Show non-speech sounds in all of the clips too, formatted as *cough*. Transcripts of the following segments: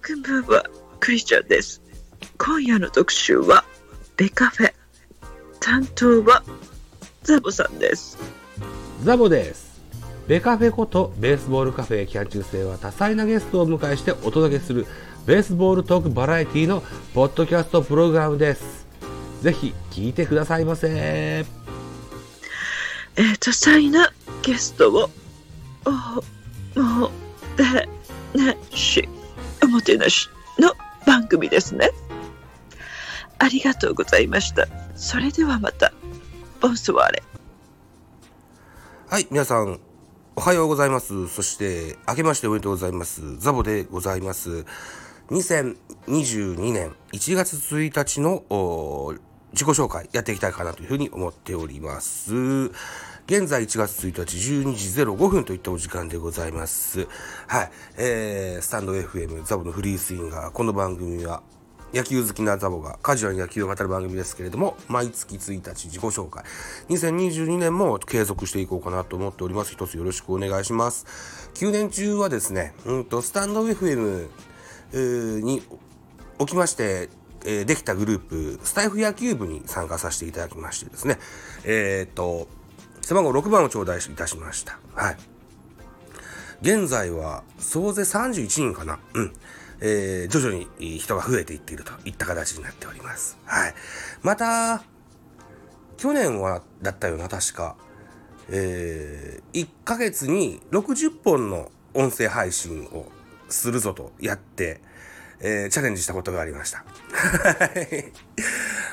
クリスチャンです。今夜の特集はベカフェ。担当はザボさんです。ザボです。ベカフェことベースボールカフェ期間中制は多彩なゲストをお迎えしてお届けするベースボールトークバラエティのポッドキャストプログラムです。ぜひ聞いてくださいませ。えー、多彩なゲストをおもてなし、おもてなしの番組ですね。ありがとうございました。それではまた。ボンスワーレ。はい、皆さん、おはようございます。そして、明けましておめでとうございます。ザボでございます。2022年1月1日の自己紹介やっていきたいかなというふうに思っております。現在1月1日12時05分といったお時間でございます。はい、えー、スタンド FM ザボのフリースインガー。この番組は野球好きなザボがカジュアルに野球を語る番組ですけれども、毎月1日自己紹介。2022年も継続していこうかなと思っております。一つよろしくお願いします。9年中はですね、うんと、スタンド FM におきまして、えーできたグループ、スタイフ野球部に参加させていただきましてですね、えっ、と、背番号6番を頂戴いたしました。はい。現在は総勢31人かな。うん。えー徐々に人が増えていっているといった形になっております。はい。また、去年は、だったよな、確か。えー、1ヶ月に60本の音声配信をするぞとやって、えーチャレンジしたことがありました。*laughs*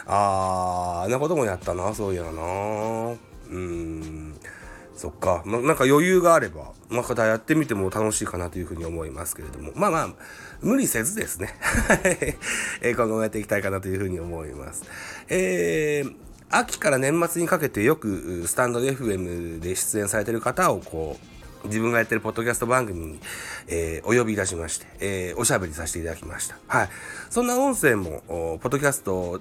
あー、あんなこともやったな、そういやな。うん。そっか。ま、なんか余裕があれば、またやってみても楽しいかなというふうに思いますけれども。まあまあ、無理せずですね。*laughs* えー今後もやっていきたいかなというふうに思います。えー秋から年末にかけてよくスタンド FM で出演されてる方をこう自分がやってるポッドキャスト番組に、えーお呼びいたしまして、えーおしゃべりさせていただきました。はい。そんな音声も、ポッドキャスト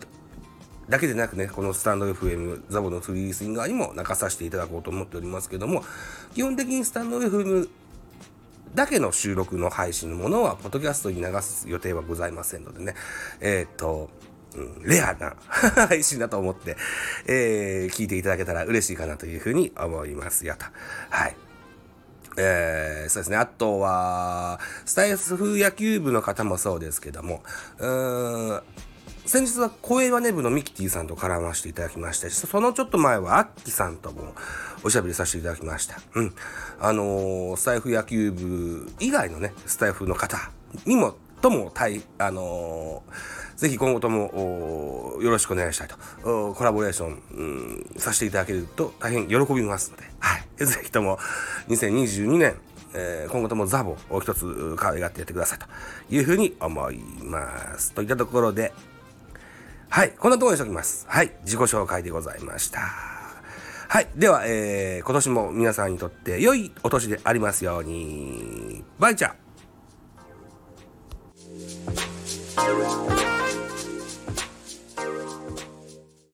だけでなくね、このスタンド FM ザボのフリースインガーにも泣かさせていただこうと思っておりますけども、基本的にスタンド FM だけの収録の配信のものは、ポッドキャストに流す予定はございませんのでね、えーっと、うんレアな *laughs* 配信だと思って、えー聞いていただけたら嬉しいかなというふうに思いますよと。はい。えーそうですね。あとは、スタイフ野球部の方もそうですけども、うん、先日は声はね部のミキティさんと絡ませていただきましたし、そのちょっと前はアッキさんともおしゃべりさせていただきました。うん。あのースタイフ野球部以外のね、スタイフの方にも、とも、たい、あのーぜひ今後ともよろしくお願いしたいと、コラボレーション、うん、させていただけると大変喜びますので、はい。*laughs* ぜひとも2022年、えー今後ともザボを一つ可愛がってやってくださいというふうに思います。といったところで、はい、こんなところにしておきます。はい、自己紹介でございました。はい、では、えー今年も皆さんにとって良いお年でありますように。バイチャー